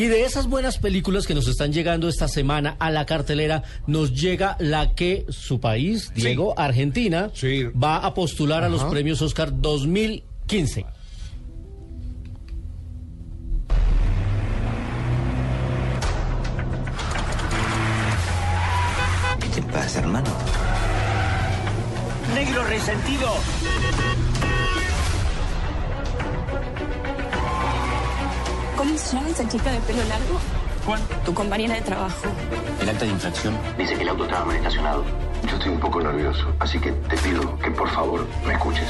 Y de esas buenas películas que nos están llegando esta semana a la cartelera, nos llega la que su país, Diego, Argentina, Sí. va a postular a los premios Oscar 2015. ¿Qué te pasa, hermano? Negro resentido. ¿Cómo se llama esa chica de pelo largo? Juan. Tu compañera de trabajo. El acta de infracción Dice que el auto estaba mal estacionado. Yo estoy un poco nervioso, así que te pido que por favor me escuches.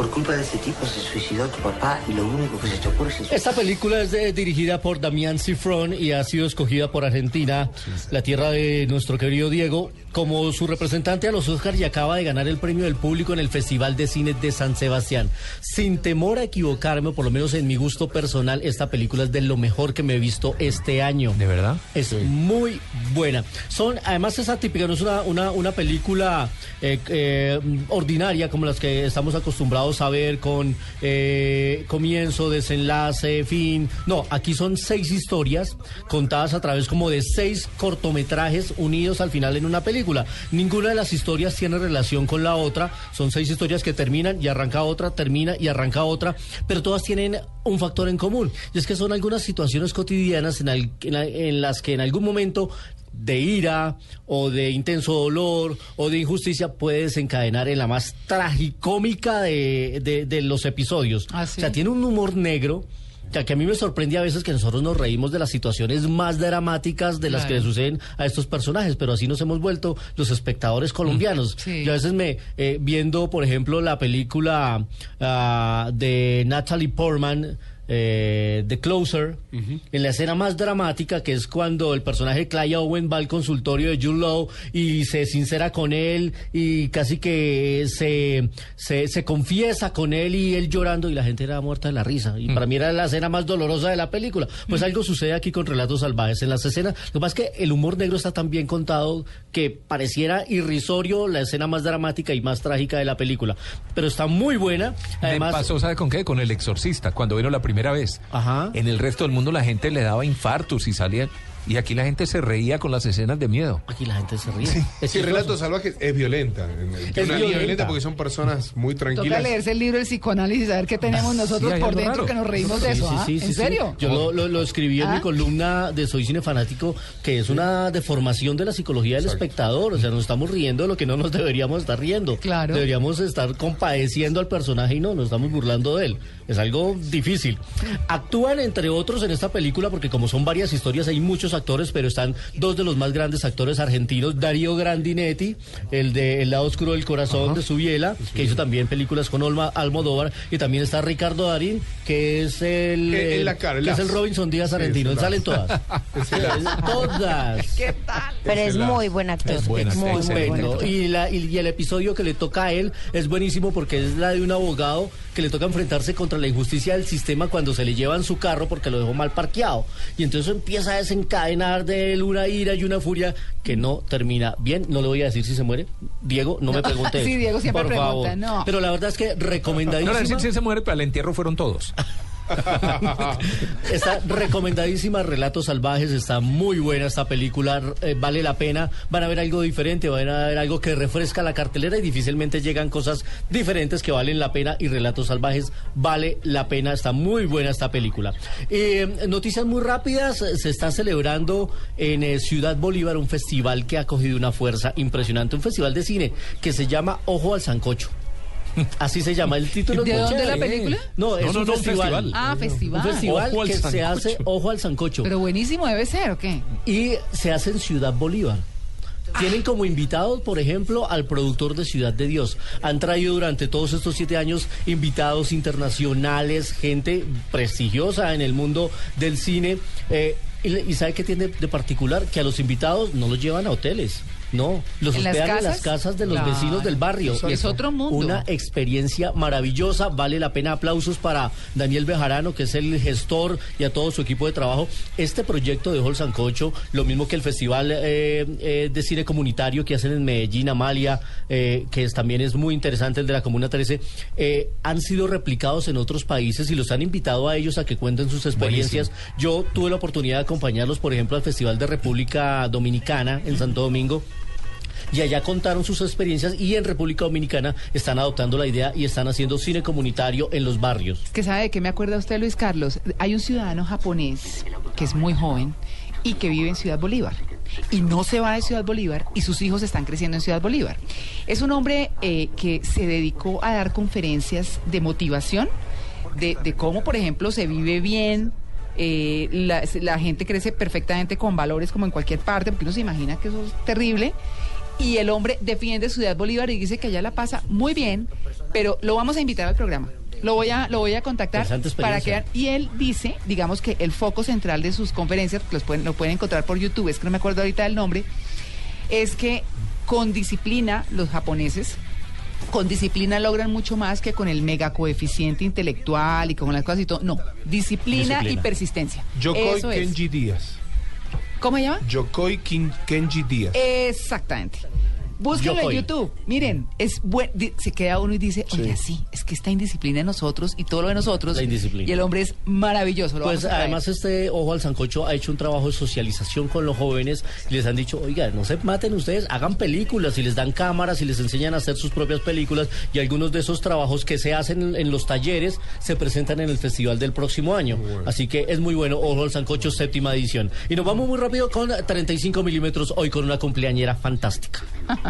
Por culpa de ese tipo se suicidó tu papá y lo único que se te ocurre es... Esta película es de- dirigida por Damián Cifrón y ha sido escogida por Argentina, la tierra de nuestro querido Diego, como su representante a los Oscars y acaba de ganar el premio del público en el Festival de Cine de San Sebastián. Sin temor a equivocarme, o por lo menos en mi gusto personal, esta película es de lo mejor que me he visto este año. ¿De verdad? Es muy buena. Son, además es atípica, no es una, una, una película eh, eh, ordinaria como las que estamos acostumbrados a ver con eh, comienzo, desenlace, fin. No, aquí son seis historias contadas a través como de seis cortometrajes unidos al final en una película. Ninguna de las historias tiene relación con la otra. Son seis historias que terminan y arranca otra, termina y arranca otra, pero todas tienen un factor en común. Y es que son algunas situaciones cotidianas en, las que en algún momento de ira o de intenso dolor o de injusticia puede desencadenar en la más tragicómica de, de- de los episodios. Ah, ¿sí? O sea, tiene un humor negro. Que que a mí me sorprende a veces que nosotros nos reímos de las situaciones más dramáticas de las que le suceden a estos personajes, pero así nos hemos vuelto los espectadores colombianos. Sí. Yo a veces me, eh, viendo, por ejemplo, la película ah, de Natalie Portman, eh, The Closer, en la escena más dramática, que es cuando el personaje Clay Owen va al consultorio de Jude Law y se sincera con él y casi que se, se, se confiesa con él y él llorando y la gente era muerta de la risa. Y para mí era la escena más dolorosa de la película. Pues algo sucede aquí con Relatos Salvajes. En las escenas, lo que pasa es que el humor negro está tan bien contado que pareciera irrisorio la escena más dramática y más trágica de la película. Pero está muy buena. Además, Me pasó, ¿sabe con qué? Con El Exorcista, cuando vino la primera vez. Ajá. En el resto del mundo la gente le daba infartos y salía... Y aquí la gente se reía con las escenas de miedo. Aquí la gente se ríe. Es Sí. Relatos Salvajes es violenta. Es una violenta. violenta porque son personas muy Toca tranquilas. leerse el libro del psicoanálisis a ver qué tenemos nosotros por dentro raro. que nos reímos de Sí, eso. sí, ¿ah? sí, sí, ¿En sí. serio? Yo lo, lo- lo escribí en mi ¿Ah? columna de Soy Cine Fanático, que es una deformación de la psicología del espectador. O sea, nos estamos riendo de lo que no nos deberíamos estar riendo. Claro. Deberíamos estar compadeciendo al personaje y no, nos estamos burlando de él. Es algo difícil. Actúan, entre otros, en esta película, porque como son varias historias, hay muchos actores, pero están dos de los más grandes actores argentinos, Darío Grandinetti, el de El lado oscuro del corazón de Subiela, que hizo también películas con Olma Almodóvar, y también está Ricardo Darín, que es el, en la cara, el que es el Robinson Díaz Sí, argentino. Salen as. todas. todas. ¿Qué tal? Pero es muy buen actor. Es buena, muy excelente. bueno. Y, la- y- y el episodio que le toca a él es buenísimo porque es la de un abogado que le toca enfrentarse contra la injusticia del sistema cuando se le llevan su carro porque lo dejó mal parqueado. Y entonces empieza a desencadenar de él una ira y una furia que no termina bien. No le voy a decir si se muere. Diego, no, me pregunte Sí, eso, Diego siempre por pregunta, favor. no. Pero la verdad es que No, no, decir si se muere, pero al entierro fueron todos. Está recomendadísima, Relatos Salvajes, está muy buena esta película, eh, vale la pena, van a ver algo diferente, van a ver algo que refresca la cartelera y difícilmente llegan cosas diferentes que valen la pena y Relatos Salvajes vale la pena, está muy buena esta película. Eh, noticias muy rápidas, se está celebrando en eh, Ciudad Bolívar un festival que ha cogido una fuerza impresionante, un festival de cine que se llama Ojo al Sancocho. Así se llama el título. es ¿De dónde la película? No, es No, no, un no, un festival. festival. Ah, festival. Un festival que se sancocho. hace ojo al sancocho Pero buenísimo debe ser, ¿o qué? y se hace en Ciudad Bolívar. Tienen como invitados, por ejemplo, al productor de Ciudad de Dios. Han traído durante todos estos siete años invitados internacionales, gente prestigiosa en el mundo del cine. eh, y, le- y sabe qué tiene de particular? Que a los invitados no los llevan a hoteles. No, los ¿En las hospedan en las casas? de los Claro. vecinos del barrio. Eso es otro mundo. Una experiencia maravillosa, vale la pena aplausos para Daniel Bejarano, que es el gestor, y a todo su equipo de trabajo. Este proyecto de Hall Sancocho, lo mismo que el Festival eh, eh, de Cine Comunitario que hacen en Medellín, Amalia, eh, que es- también es muy interesante, el de la Comuna 13, eh, han sido replicados en otros países y los han invitado a ellos a que cuenten sus experiencias. Yo tuve la oportunidad de acompañarlos, por ejemplo, al Festival de República Dominicana en Santo Domingo. Y allá contaron sus experiencias y en República Dominicana están adoptando la idea y están haciendo cine comunitario en los barrios. que sabe de qué me acuerda usted, Luis Carlos. Hay un ciudadano japonés que es muy joven y que vive en Ciudad Bolívar. Y no se va de Ciudad Bolívar y sus hijos están creciendo en Ciudad Bolívar. Es un hombre eh, que se dedicó a dar conferencias de motivación, de, de cómo, por ejemplo, se vive bien. eh, la, la gente crece perfectamente con valores como en cualquier parte, porque uno se imagina que eso es terrible. Y el hombre defiende Ciudad Bolívar y dice que allá la pasa muy bien, pero lo vamos a invitar al programa. Lo voy a, lo voy a contactar para que y él dice, digamos que el foco central de sus conferencias, los pueden, lo pueden encontrar por YouTube, es que no me acuerdo ahorita del nombre, es que con disciplina los japoneses con disciplina logran mucho más que con el mega coeficiente intelectual y con las cosas y todo. No, disciplina, Disciplina. y persistencia. Yokoi Eso es. Kenji Díaz. ¿Cómo se llama? Yokoi Kenji Díaz. Exactamente. Búsquenlo en YouTube. Miren, es buen, di- se queda uno y dice, oye, sí, es que esta indisciplina en nosotros y todo lo de nosotros. La indisciplina. Y el hombre es maravilloso. Lo Pues vamos a traer. además este Ojo al Sancocho ha hecho un trabajo de socialización con los jóvenes y les han dicho, oiga, no se maten ustedes, hagan películas y les dan cámaras y les enseñan a hacer sus propias películas y algunos de esos trabajos que se hacen en, en los talleres se presentan en el festival del próximo año. Así que es muy bueno, Ojo al Sancocho, séptima edición. Y nos vamos muy rápido con 35 milímetros hoy con una cumpleañera fantástica.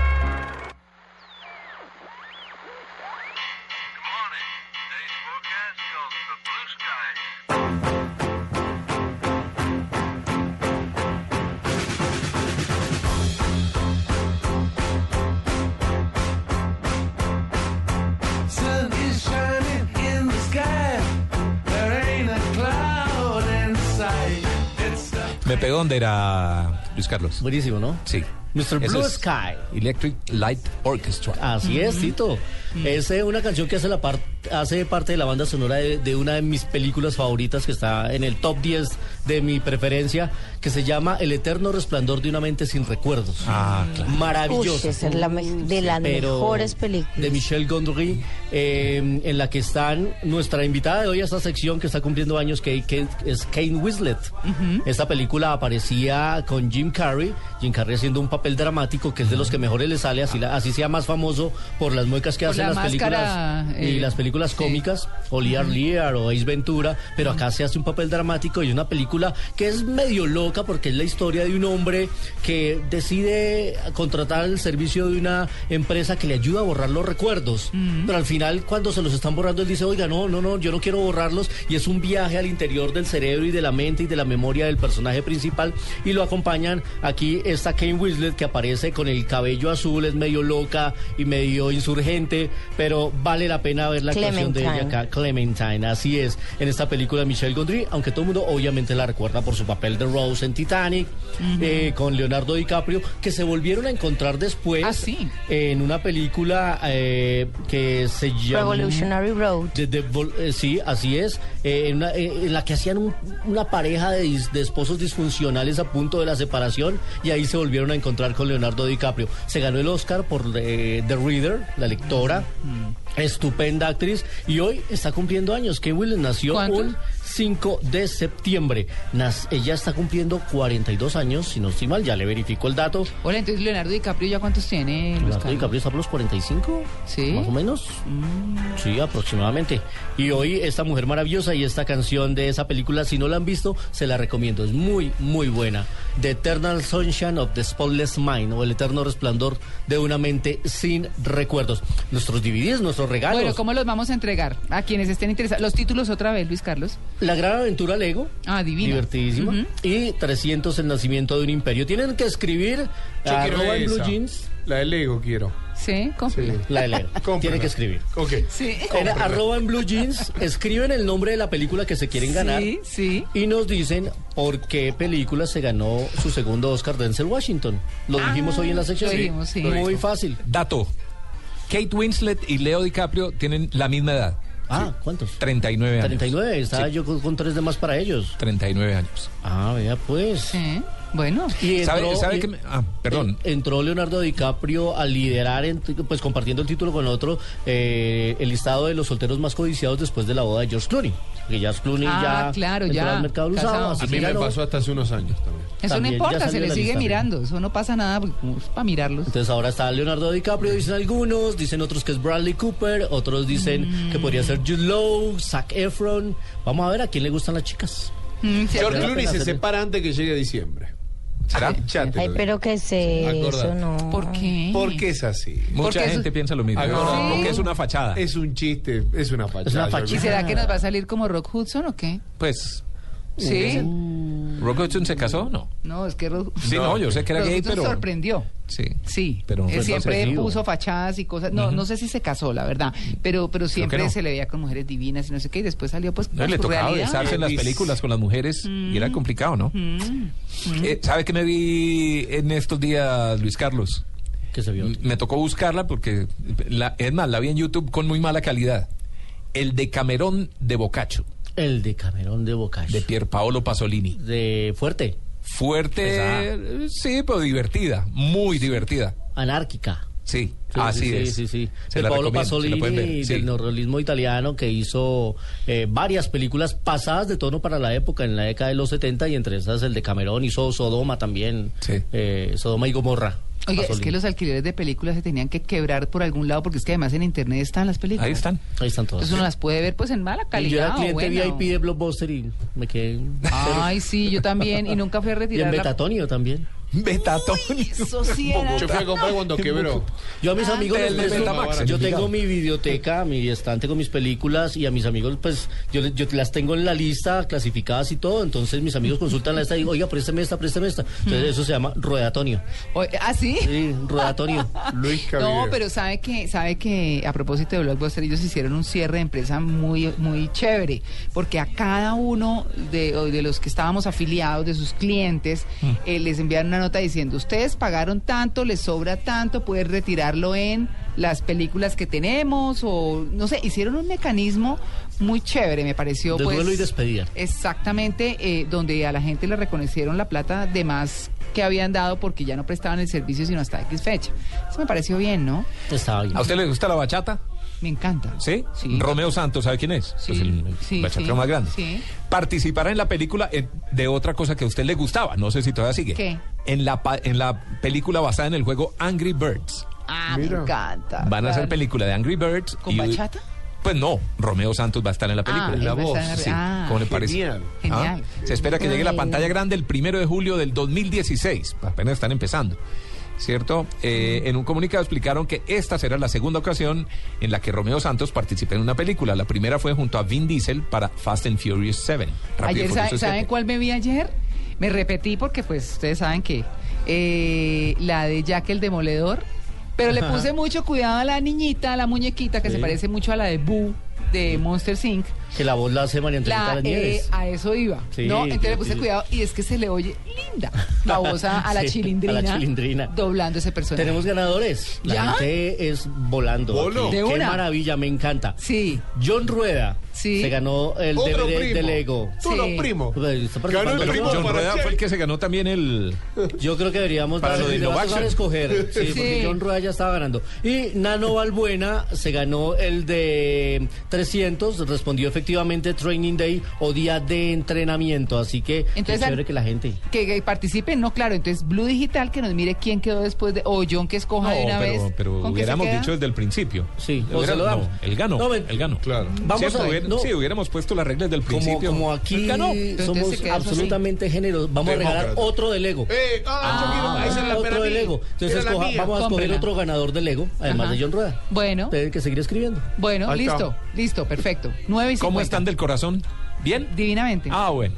Pegó donde era Luis Carlos. Buenísimo, ¿no? Sí. Mr. Blue es Sky. Electric Light Orchestra. Así es, Tito. Es eh, una canción que hace, la par- hace parte de la banda sonora de, de una de mis películas favoritas que está en el top 10 de mi preferencia, que se llama El eterno resplandor de una mente sin recuerdos. Ah, claro. Maravillosa. Uy, esa es la de las Pero mejores películas. De Michelle Gondry, eh, en la que están nuestra invitada de hoy a esta sección que está cumpliendo años, que, que es Kane Winslet. Esta película aparecía con Jim Carrey, Jim Carrey haciendo un papel dramático que es de los que mejores le sale, así, la- así sea más famoso por las muecas que Por hacen la las máscara, películas y eh, las películas sí. cómicas, o Lear Lear o Ace Ventura, pero acá se hace un papel dramático y una película que es medio loca porque es la historia de un hombre que decide contratar el servicio de una empresa que le ayuda a borrar los recuerdos. Pero al final, cuando se los están borrando, él dice, oiga, no, no, no, yo no quiero borrarlos. Y es un viaje al interior del cerebro y de la mente y de la memoria del personaje principal. Y lo acompañan aquí esta Kane Winslet que aparece con el cabello azul, es medio loca y medio insurgente, pero vale la pena ver la actuación de ella Clementine. acá. Clementine, así es, en esta película Michelle Gondry, aunque todo el mundo obviamente la recuerda por su papel de Rose en Titanic, eh, con Leonardo DiCaprio, que se volvieron a encontrar después Ah, sí. en una película eh, que se llama... Revolutionary Road. De- de eh, sí, así es. en, una- en la que hacían un- una pareja de, dis- de esposos disfuncionales a punto de la separación y ahí se volvieron a encontrar con Leonardo DiCaprio. Se ganó el Oscar por The Reader, la lectora. Estupenda actriz y hoy está cumpliendo años. Kate Winslet nació 5 de septiembre. Nas- ella está cumpliendo 42 años, si no estoy mal, ya le verifico el dato. Hola, entonces Leonardo DiCaprio ya cuántos tiene? Leonardo Carlos? DiCaprio está por los 45, Sí. más o menos. Sí, aproximadamente. Y hoy esta mujer maravillosa y esta canción de esa película, si no la han visto, se la recomiendo. Es muy, muy buena. The Eternal Sunshine of the Spotless Mind o El Eterno Resplandor de una mente sin recuerdos. Nuestros DVDs, nuestros regalos. Bueno, ¿cómo los vamos a entregar? A quienes estén interesados. Los títulos otra vez, Luis Carlos. La gran aventura Lego. Ah, divina. Divertidísima. Y 300 El nacimiento de un imperio. Tienen que escribir Yo quiero arroba en Blue. Jeans. La de Lego quiero. Sí, cómprela. La de Leo. Cómprala. Tiene que escribir. Ok. Sí. En arroba en Blue Jeans, escriben el nombre de la película que se quieren ganar Sí, sí. y nos dicen por qué película se ganó su segundo Oscar Denzel Washington. Lo Ah, dijimos hoy en la sección. lo dijimos, sí. Muy fácil. Dato. Kate Winslet y Leo DiCaprio tienen la misma edad. Ah, ¿cuántos? 39 años. 39, estaba Sí. yo con, con tres de más para ellos. 39 años. Ah, vea pues. Sí. Bueno. Y ¿Sabe, sabe y- que me- Ah, perdón. entró Leonardo DiCaprio a liderar, en- pues compartiendo el título con otro, eh, el listado de los solteros más codiciados después de la boda de George Clooney. Que George Clooney Ah, ya claro, entró ya, al mercado usado. A mí me ya no. pasó hasta hace unos años también. Eso También, no ya importa, se le sigue lista. mirando. Eso no pasa nada porque como es para mirarlos. Entonces ahora está Leonardo DiCaprio, dicen algunos, dicen otros que es Bradley Cooper, otros dicen que podría ser Jude Law, Zac Efron. Vamos a ver a quién le gustan las chicas. Mm, sí, George Clooney se separa antes que llegue diciembre. Ay, pero que sé, Acordate. eso no. ¿Por qué? Porque es así. Mucha Porque gente piensa lo mismo. Porque es una fachada. Es un chiste, es una fachada. Es una ¿Y fachada. será que nos va a salir como Rock Hudson o qué? Pues, Sí. ¿Rock Hudson se casó? No. No, es que Rock Sí, no, yo sé que era Rock gay, Hudson pero... sorprendió. Sí. Sí, Pero él siempre puso fachadas y cosas. No, no sé si se casó, la verdad. Pero, pero siempre no. se le veía con mujeres divinas y no sé qué. Y después salió pues No, con le su tocaba realidad. besarse en las películas con las mujeres y era complicado, ¿no? Mm. Eh, ¿Sabe qué me vi en estos días, Luis Carlos? Que se vio. M- Me tocó buscarla porque, la, es más, la vi en YouTube con muy mala calidad. El de Camerón de Boccaccio, El de Camerón de Boccaccio. de Pier Paolo Pasolini. De fuerte, Fuerte, Pesada. eh, sí, pero divertida, muy divertida. anárquica. Sí, Sí, así sí, es. Sí, sí, la Paolo Pasolini sí. del neorrealismo italiano que hizo eh, varias películas pasadas de tono para la época, en la década de los 70 y entre esas el de Camerón hizo Sodoma también, Sí. eh, Sodoma y Gomorra. Oye, es que los alquileres de películas se tenían que quebrar por algún lado porque es que además en internet están las películas. Ahí están. Ahí están todas. Entonces uno las puede ver pues en mala Y calidad. yo era cliente VIP de Blockbuster y me quedé... Ay, sí, yo también. Y nunca fui a y en retirar la... Betatonio también. Betatonio. Eso sí era... Yo fui a comprar cuando quebró. Yo a mis amigos les el de presto- Betamax, yo tengo mi biblioteca, mi estante con mis películas y a mis amigos pues yo, yo las tengo en la lista clasificadas y todo, entonces mis amigos consultan la lista y digo, oiga, présteme esta, présteme esta. Entonces eso se llama ruedatonio. Oye, ¿Ah, sí? Sí, ruedatonio. Luis No, pero sabe que, sabe que a propósito de Blockbuster ellos hicieron un cierre de empresa muy, muy chévere, porque a cada uno de, de los que estábamos afiliados, de sus clientes, eh, les enviaron una nota diciendo, ustedes pagaron tanto, les sobra tanto, pueden retirarlo en las películas que tenemos, o no sé, hicieron un mecanismo muy chévere, me pareció. De pues, duelo y despedida. Exactamente, eh, donde a la gente le reconocieron la plata de más que habían dado porque ya no prestaban el servicio sino hasta X fecha. Eso me pareció bien, ¿no? Estaba bien. ¿A usted le gusta la bachata? Me encanta. ¿Sí? Sí. Romeo Santos, ¿sabe quién es? Sí, Pues el sí, bachatero sí, más grande. sí. Participará en la película eh, de otra cosa que a usted le gustaba, no sé si todavía sigue. ¿Qué? En la, pa- en la película basada en el juego Angry Birds. Ah, Mira. me encanta. Van a hacer película de Angry Birds. ¿Con bachata? Pues no, Romeo Santos va a estar en la película. Ah, la él va a voz, Sí, ah, ¿cómo le parece? Genial. Genial. Ah, Se espera que llegue a la pantalla grande el primero de julio del 2016. Apenas están empezando. ¿Cierto? Eh, en un comunicado explicaron que esta será la segunda ocasión en la que Romeo Santos participe en una película. La primera fue junto a Vin Diesel para Fast and Furious 7. Rápido y Ayer, ¿saben, 7. ¿saben cuál me vi ayer? Me repetí porque, pues, ustedes saben que eh, la de Jack el Demoledor. Pero le puse mucho cuidado a la niñita, a la muñequita, que se parece mucho a la de Boo de Monster Inc. Que la voz la hace María Antonieta La, Las eh, Nieves. a eso iba. Sí, ¿no? Entonces le puse sí. cuidado y es que se le oye linda la voz a, a la, Sí, chilindrina, a la chilindrina. doblando ese personaje. Tenemos ganadores. La ¿Ya? gente es volando. De Qué una. maravilla, me encanta. Sí. John Rueda Sí. se ganó el Otro DVD primo. de Lego. Tú Sí. los primos. Pues, Ganó el John. primo John Rueda fue el que se ganó también el... Yo creo que deberíamos Para darle- lo de vas a escoger. Sí, porque. John Rueda ya estaba ganando. Y Nano Balbuena se ganó el de 300, respondió efectivamente Training Day o día de entrenamiento. Así que Entonces, es chévere que la gente. Que, que participen, no, claro. Entonces, Blue Digital, que nos mire quién quedó después de. O John, que escoja de una pero, vez. pero ¿con qué se hubiéramos queda? dicho desde el principio. Sí, o se lo damos. no, él ganó. No, él ganó. Claro. Vamos ¿Cierto? a ver. Sí, hubiéramos puesto las reglas del Como, principio. como aquí Él ganó. Somos eso así. absolutamente generosos, vamos a regalar otro de Lego. Eh, ah, la otro de. Lego. Entonces escoja- vamos a escoger otro ganador de Lego, además Ajá. de John Rueda. Bueno, Tienen que seguir escribiendo. bueno, Ahí está. listo, listo, perfecto. 9 y ¿Cómo 50. están del corazón? ¿Bien? Divinamente. Ah, bueno.